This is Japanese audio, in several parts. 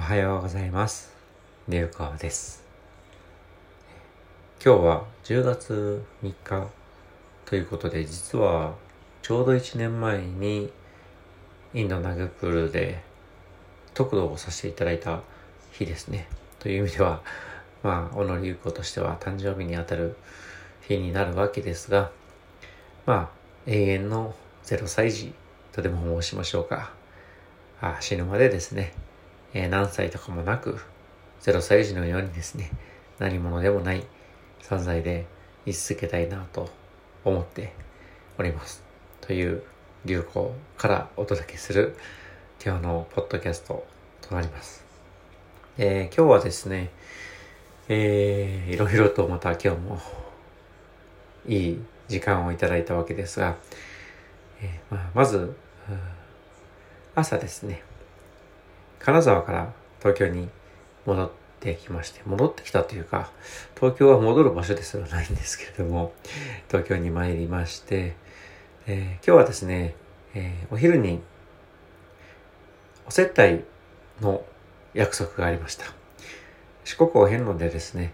おはようございます。流川です。今日は10月3日ということで、実はちょうど1年前にインドナグプールで特度をさせていただいた日ですね。という意味では、まあ、小野優子としては誕生日にあたる日になるわけですが、まあ、永遠の0歳児とでも申しましょうか。あ死ぬまでですね、えー何歳とかもなく、0歳児のようにですね、何者でもない存在で居続けたいなと思っております。という流行からお届けする今日のポッドキャストとなります。えー今日はですね、えーいろいろとまた今日もいい時間をいただいたわけですが、えーまあ、まず、朝ですね、金沢から東京に戻ってきまして、戻ってきたというか、東京は戻る場所ですらないんですけれども、東京に参りまして、えー今日はですね、えーお昼にお接待の約束がありました。四国お遍路でですね、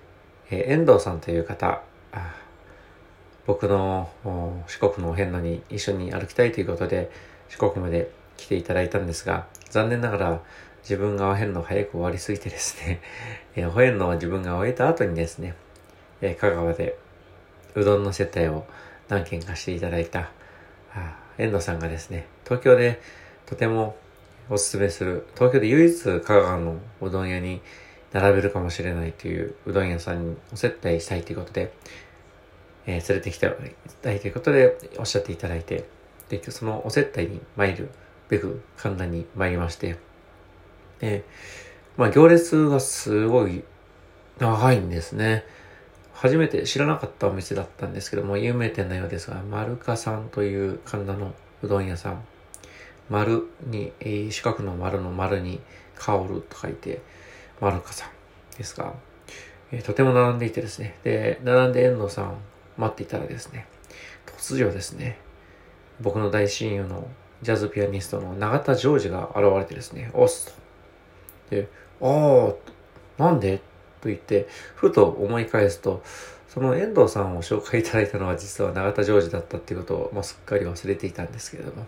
えー遠藤さんという方、僕の四国のお遍路に一緒に歩きたいということで四国まで来ていただいたんですが、残念ながら自分がお遍路早く終わりすぎてですね、えーお遍路を自分が終えた後にですね、えー香川でうどんの接待を何軒かしていただいたあ遠藤さんがですね、東京でとてもおすすめする、東京で唯一香川のうどん屋に並べるかもしれないといううどん屋さんにお接待したいということで、えー連れてきていただいということでおっしゃっていただいて、で、そのお接待に参るべく神田に参りまして、で、まあ行列がすごい長いんですね。初めて知らなかったお店だったんですけども、有名店のようですが、丸香さんという神田のうどん屋さん。丸に、えー四角の丸の丸に香ると書いて、丸香さんですが、えーとても並んでいてですね。で、並んで遠藤さん待っていたらですね、突如ですね、僕の大親友のジャズピアニストの永田ジョージが現れてですね、おっすと。で、ああ、なんで？と言って、ふと思い返すと、その遠藤さんを紹介いただいたのは実は永田ジョージだったっていうことを、まあ、すっかり忘れていたんですけれども。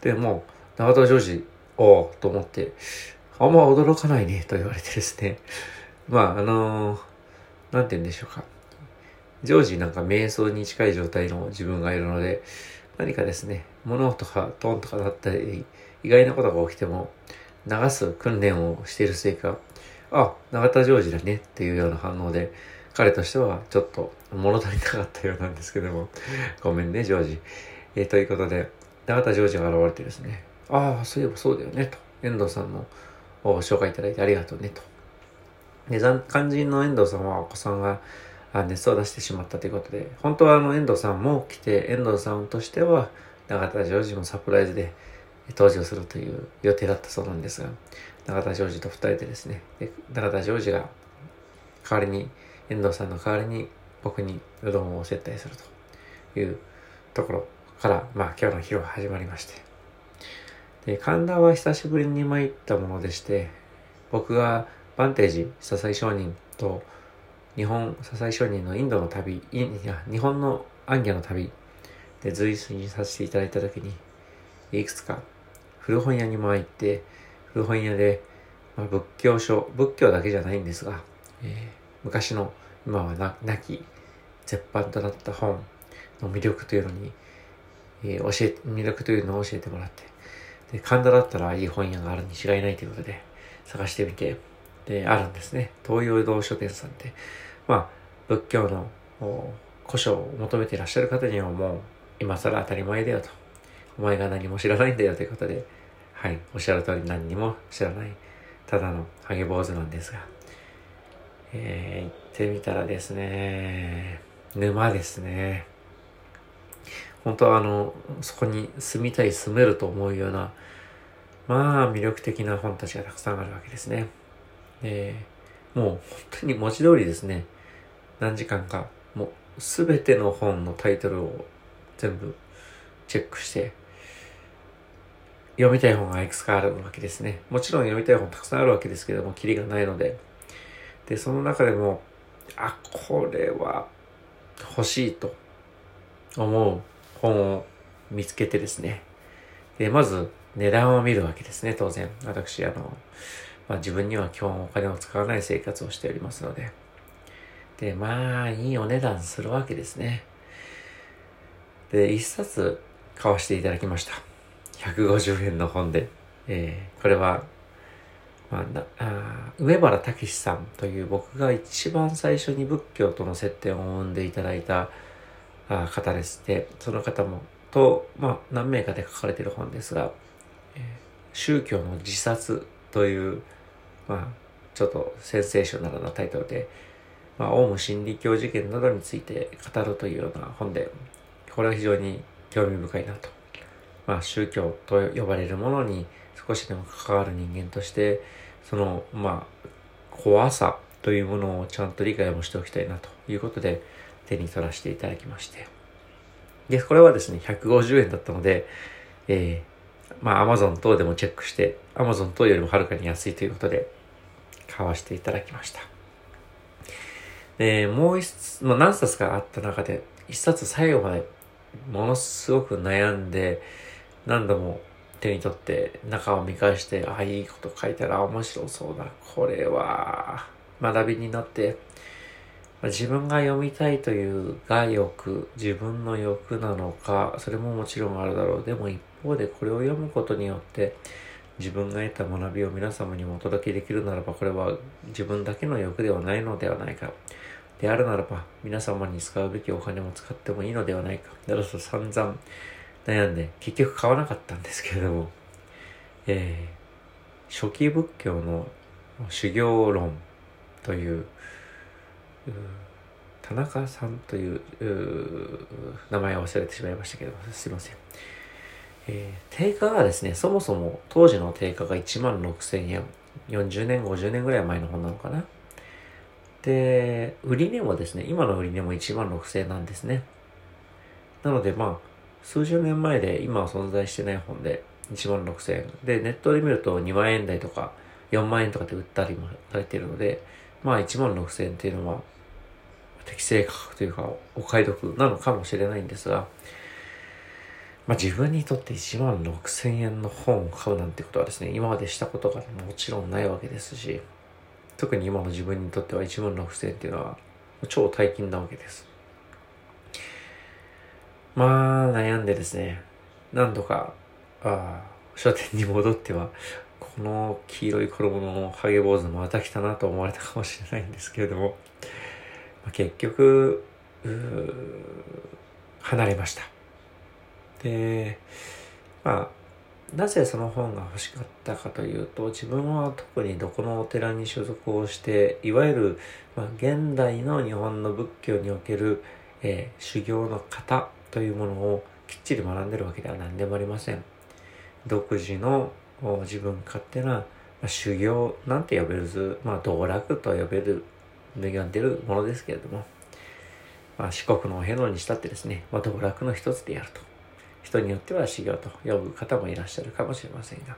で、もう、永田ジョージ、おおと思って、あんま驚かないね、と言われてですね。まあ、あのーなんて言うんでしょうか。常時なんか瞑想に近い状態の自分がいるので、何かですね、物音がトンとかだったり、意外なことが起きても、流す訓練をしているせいか、あ、永田ジョージだねっていうような反応で、彼としてはちょっと物足りなかったようなんですけども、ごめんね、ジョージ。えーということで、永田ジョージが現れてですね、ああ、そういえばそうだよね、と。遠藤さんのお紹介いただいてありがとうね、と。で、肝心の遠藤さんはお子さんが熱を出してしまったということで、本当はあの遠藤さんも来て、遠藤さんとしては永田ジョージもサプライズで登場するという予定だったそうなんですが、永田ジョージと二人でですね、で永田ジョージが代わりに、遠藤さんの代わりに僕にうどんを接待するというところから、まあ今日の昼は始まりまして。で、神田は久しぶりに参ったものでして、僕がバンテージ、笹井商人と日本笹井商人のインドの旅、いや、日本のアンギャの旅で随一させていただいたときに、いくつか古本屋にも入って、古本屋で、まあ、仏教書、仏教だけじゃないんですが、えー昔の今はな亡き絶版となった本の魅力というのに、えー教え、魅力というのを教えてもらって、で、神田だったらいい本屋があるに違いないということで探してみて、で、あるんですね。東洋堂書店さんって、まあ、仏教の古書を求めていらっしゃる方にはもう、今更当たり前だよと。お前が何も知らないんだよということで、はい、おっしゃる通り何にも知らない、ただのハゲ坊主なんですが、えー行ってみたらですね、沼ですね。本当はあの、そこに住みたい、住めると思うような、まあ魅力的な本たちがたくさんあるわけですね。でもう本当に文字通りですね、何時間か、もうすべての本のタイトルを全部チェックして、読みたい本がいくつかあるわけですね。もちろん読みたい本たくさんあるわけですけども、キリがないので。で、その中でも、あ、これは欲しいと思う本を見つけてですね。で、まず値段を見るわけですね、当然。私、あの、まあ、自分には基本お金を使わない生活をしておりますので。で、まあ、いいお値段するわけですね。で、一冊買わせていただきました。150円の本で。えー、これは、まあ、なあ上原武さんという僕が一番最初に仏教との接点を生んでいただいたあ方でして、その方も、と、まあ、何名かで書かれている本ですが、えー、宗教の自殺という、まあ、ちょっとセンセーショナルなタイトルで、まあ、オウム真理教事件などについて語るというような本で、これは非常に興味深いなと。まあ、宗教と呼ばれるものに少しでも関わる人間として、その、まあ、怖さというものをちゃんと理解もしておきたいなということで手に取らせていただきまして。で、これはですね、150円だったので、えー、まあ、Amazon 等でもチェックして、Amazon 等よりもはるかに安いということで、買わせていただきました。で、もう一つ、まあ、何冊かあった中で、一冊最後までものすごく悩んで、何度も手に取って中を見返して、ああ、いいこと書いたら面白そうだ。これは学びになって、自分が読みたいというが欲、自分の欲なのか、それももちろんあるだろう。でも一方でこれを読むことによって、自分が得た学びを皆様にもお届けできるならば、これは自分だけの欲ではないのではないか。であるならば、皆様に使うべきお金も使ってもいいのではないか。だからと散々悩んで、結局買わなかったんですけれども、えー、初期仏教の修行論という、う田中さんという名前を忘れてしまいましたけど、すいません。えー、定価がですね、そもそも当時の定価が1万6000円。40年、50年ぐらい前の本なのかな。で、売り値もですね、今の売り値も1万6000円なんですね。なので、まあ、数十年前で今は存在してない本で1万6000円。で、ネットで見ると2万円台とか4万円とかで売ったりもされているので、まあ1万6000円っていうのは適正価格というかお買い得なのかもしれないんですが、まあ自分にとって1万6000円の本を買うなんてことはですね、今までしたことがもちろんないわけですし、特に今の自分にとっては1万6000円っていうのは超大金なわけです。まあ悩んでですね、何度か、ああ書店に戻っては、この黄色い衣のハゲ坊主また来たなと思われたかもしれないんですけれども、まあ、結局、離れました。で、まあ、なぜその本が欲しかったかというと自分は特にどこのお寺に所属をしていわゆる、まあ、現代の日本の仏教における、えー、修行の型というものをきっちり学んでるわけでは何でもありません。独自の自分勝手な、まあ、修行なんて呼べるまあ道楽と呼べる呼んでるものですけれども、まあ、四国のお遍路にしたってですね、まあ、道楽の一つであると。人によっては修行と呼ぶ方もいらっしゃるかもしれませんが、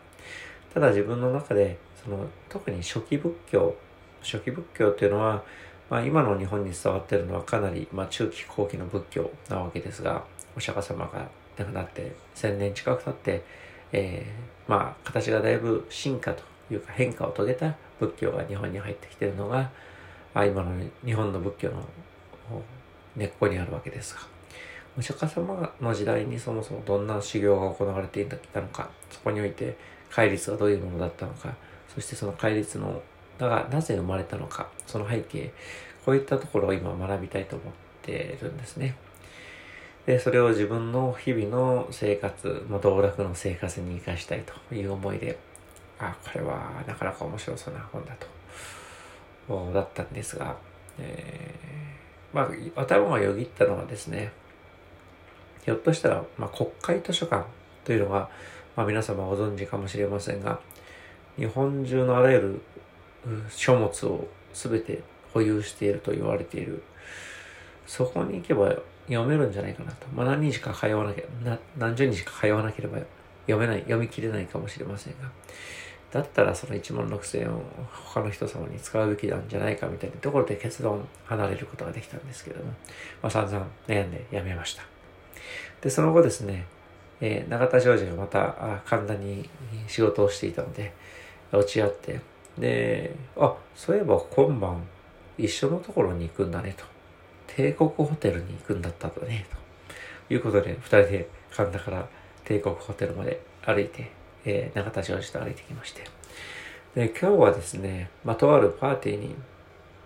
ただ自分の中で、その、特に初期仏教、初期仏教っていうのは、まあ今の日本に伝わってるのはかなり、まあ中期後期の仏教なわけですが、お釈迦様が亡くなって千年近く経って、えー、まあ形がだいぶ進化というか変化を遂げた仏教が日本に入ってきているのが、まあ今の日本の仏教の根っこにあるわけですが、お釈迦様の時代にそもそもどんな修行が行われていたのか、そこにおいて戒律はどういうものだったのか、そしてその戒律のがなぜ生まれたのか、その背景、こういったところを今学びたいと思ってるんですね。で、それを自分の日々の生活、まあ、道楽の生活に生かしたいという思いで、あ、これはなかなか面白そうな本だと、だったんですが、えー、まあ、頭がよぎったのはですね、ひょっとしたら、まあ、国会図書館というのが、まあ、皆様ご存知かもしれませんが、日本中のあらゆる書物を全て保有していると言われている。そこに行けば読めるんじゃないかなと。まあ、何日か通わなきゃ、何十日か通わなければ読めない、読み切れないかもしれませんが、だったらその1万6000円を他の人様に使うべきなんじゃないかみたいなところで結論離れることができたんですけども、まあ散々悩んでやめました。で、その後ですね、えー、永田ジョージがまた神田に仕事をしていたので、落ち合って、で、あ、そういえば今晩一緒のところに行くんだねと。帝国ホテルに行くんだったんだね、ということで、二人で神田から帝国ホテルまで歩いて、えー、永田ジョージと歩いてきまして。で、今日はですね、まあ、とあるパーティーに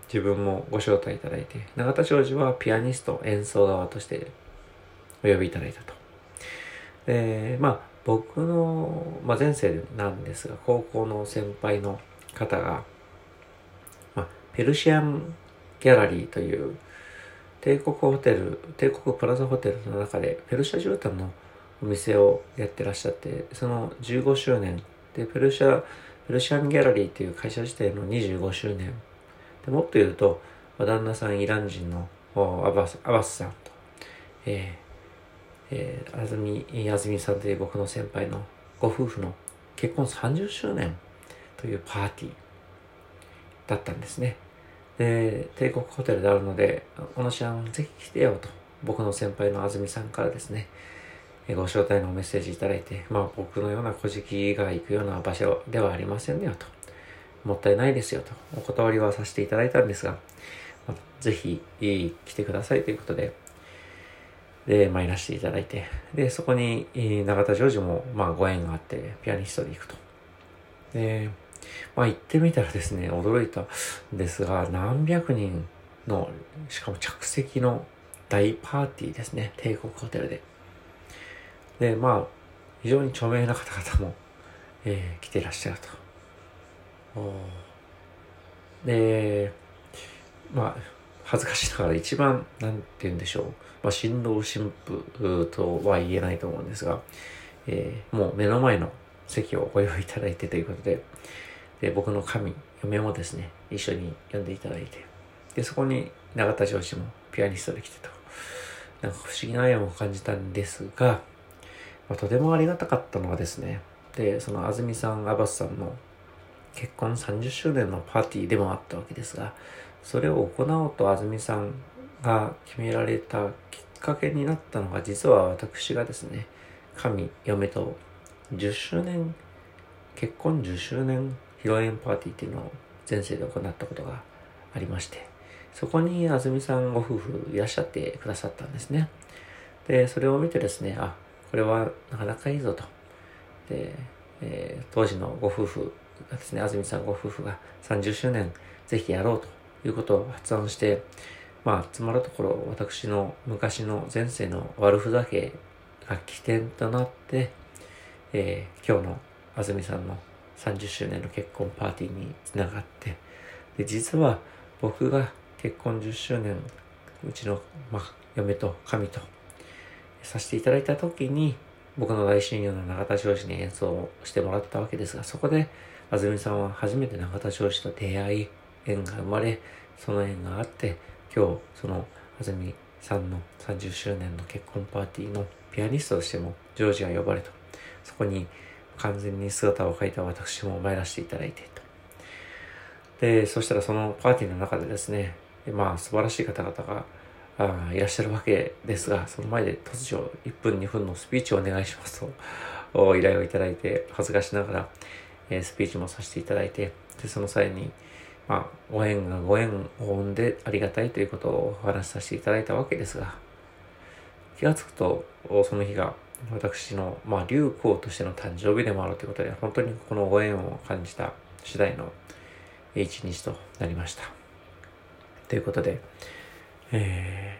自分もご招待いただいて、永田ジョージはピアニスト、演奏側としてお呼びいただいたと。で、まあ、僕の、まあ、前世なんですが、高校の先輩の方が、まあ、ペルシアンギャラリーという帝国ホテル、帝国プラザホテルの中でペルシャ絨毯のお店をやってらっしゃって、その15周年で、ペルシャ、ペルシャンギャラリーという会社自体の25周年。でもっと言うと、旦那さんイラン人のアバスアバスさんと、えーえー、あずみ、あずみさんという僕の先輩のご夫婦の結婚30周年というパーティーだったんですね。で、帝国ホテルであるので、小野ちゃんぜひ来てよと、僕の先輩のあずみさんからですね、ご招待のメッセージいただいて、まあ僕のような小じが行くような場所ではありませんよと。もったいないですよと。お断りはさせていただいたんですが、まあ、ぜひ来てくださいということで、で、参らせていただいて、で、そこに永田ジョージもまあご縁があって、ピアニストで行くと。で、まあ行ってみたらですね、驚いたんですが、何百人の、しかも着席の大パーティーですね、帝国ホテルで。で、まあ、非常に著名な方々も、えー、来ていらっしゃると。で、まあ、恥ずかしながら一番、なんて言うんでしょう。まあ、新郎新婦とは言えないと思うんですが、えー、もう目の前の席をご用意いただいてということで、で、僕の神、嫁もですね、一緒に呼んでいただいて、で、そこに永田上司もピアニストで来てと、なんか不思議な縁を感じたんですが、まあ、とてもありがたかったのはですね、で、その安住さん、アバスさんの結婚30周年のパーティーでもあったわけですが、それを行おうと安住さんが決められたきっかけになったのが、実は私がですね、神、嫁と10周年、結婚10周年披露宴パーティーっていうのを前世で行ったことがありまして、そこに安住さんご夫婦いらっしゃってくださったんですね。で、それを見てですね、あ、これはなかなかいいぞと。で、えー、当時のご夫婦がですね、安住さんご夫婦が30周年ぜひやろうということを発案して、まあ、つまるところ、私の昔の前世の悪ふざけが起点となって、えー、今日の安住さんの30周年の結婚パーティーにつながって、で、実は僕が結婚10周年、うちの、ま、嫁と神とさせていただいた時に、僕の大親友の永田上司に演奏をしてもらったわけですが、そこで、安住さんは初めて永田上司と出会い、縁が生まれ、その縁があって、今日、その安住さんの30周年の結婚パーティーのピアニストとしても、ジョージが呼ばれた。そこに完全に姿を描いた私も参らせていただいてと。で、そしたらそのパーティーの中でですね、まあ素晴らしい方々があいらっしゃるわけですが、その前で突如1分2分のスピーチをお願いしますと依頼をいただいて、恥ずかしながら、えー、スピーチもさせていただいて、で、その際に、まあ、ご縁がご縁を生んでありがたいということをお話しさせていただいたわけですが、気がつくと、その日が私の、まあ、流行としての誕生日でもあるということで、本当にこのご縁を感じた次第の一日となりました。ということで、え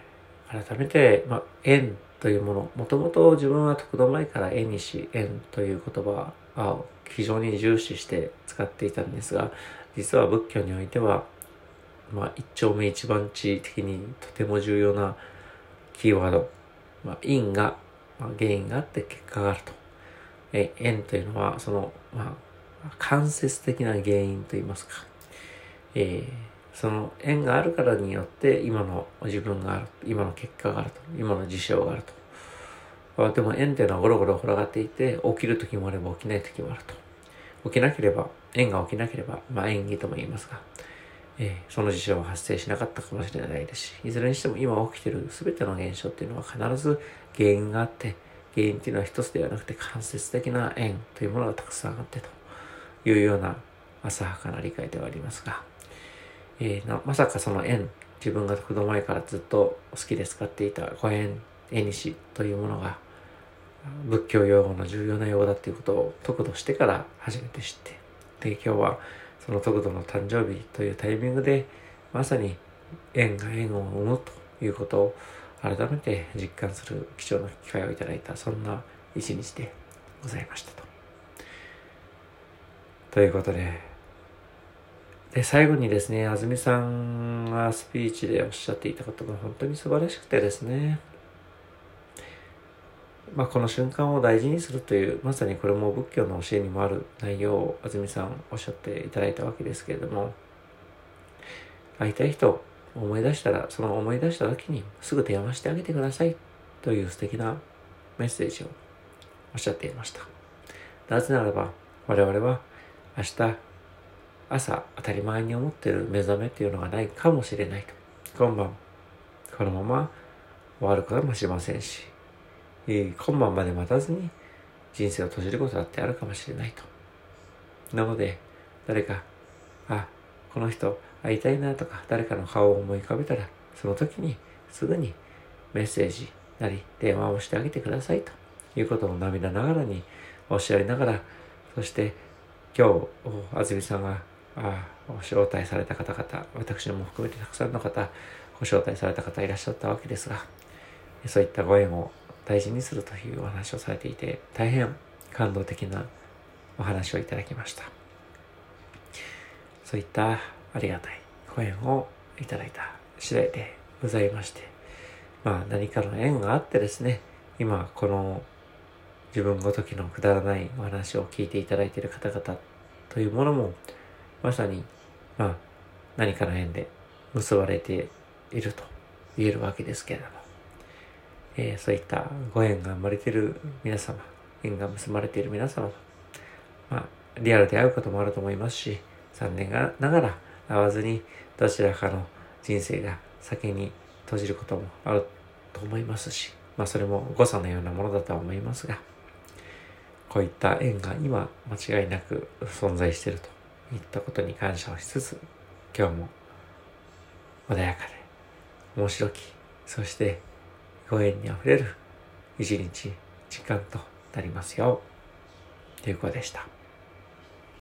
ー、改めて、まあ、縁というもの、もともと自分は徳の前から縁にし、縁という言葉を非常に重視して使っていたんですが、実は仏教においては、まあ、一丁目一番地的にとても重要なキーワード、まあ、因がまあ、原因があって結果があると。え縁というのは、その、まあ、間接的な原因といいますか、えー、その縁があるからによって今の自分がある、今の結果があると、今の事象があると。まあでも縁っていうのはゴロゴロ転がっていて、起きる時もあれば起きない時もあると。起きなければ、縁が起きなければ、まあ縁起とも言いますが、えー、その事象は発生しなかったかもしれないですし、いずれにしても今起きてる全ての現象っていうのは必ず原因があって、原因っていうのは一つではなくて間接的な縁というものがたくさんあってというような浅はかな理解ではありますが、えー、まさかその縁、自分が子供前からずっと好きで使っていたご縁、縁西というものが仏教用語の重要な用語だっていうことを得度してから初めて知って、で、今日はその得度の誕生日というタイミングで、まさに縁が縁を生むということを改めて実感する貴重な機会をいただいた、そんな一日でございましたと。ということで、で、最後にですね、安住さんがスピーチでおっしゃっていたことが本当に素晴らしくてですね、まあ、この瞬間を大事にするという、まさにこれも仏教の教えにもある内容を安住さんおっしゃっていただいたわけですけれども、会いたい人、思い出したら、その思い出した時にすぐ電話してあげてくださいという素敵なメッセージをおっしゃっていました。なぜならば、我々は明日朝当たり前に思っている目覚めっていうのがないかもしれないと。今晩、このまま終わるかもしれませんし、え今晩まで待たずに人生を閉じることだってあるかもしれないと。なので、誰か、あ、この人会いたいなとか、誰かの顔を思い浮かべたら、その時にすぐにメッセージなり電話をしてあげてくださいということを涙ながらにおっしゃりながら、そして今日、安住さんがあご招待された方々、私も含めてたくさんの方、ご招待された方いらっしゃったわけですが、そういったご縁を大事にするというお話をされていて、大変感動的なお話をいただきました。そういったありがたいご縁をいただいた次第でございまして、まあ何かの縁があってですね、今この自分ごときのくだらないお話を聞いていただいている方々というものも、まさに、まあ何かの縁で結ばれていると言えるわけですけれども、えー、そういったご縁が生まれている皆様、縁が結ばれている皆様、まあ、リアルで会うこともあると思いますし、残念ながら会わずにどちらかの人生が先に閉じることもあると思いますし、まあそれも誤差のようなものだとは思いますが、こういった縁が今間違いなく存在しているといったことに感謝をしつつ、今日も穏やかで面白き、そしてご縁にあふれる一日、時間となりますよ。ということでした。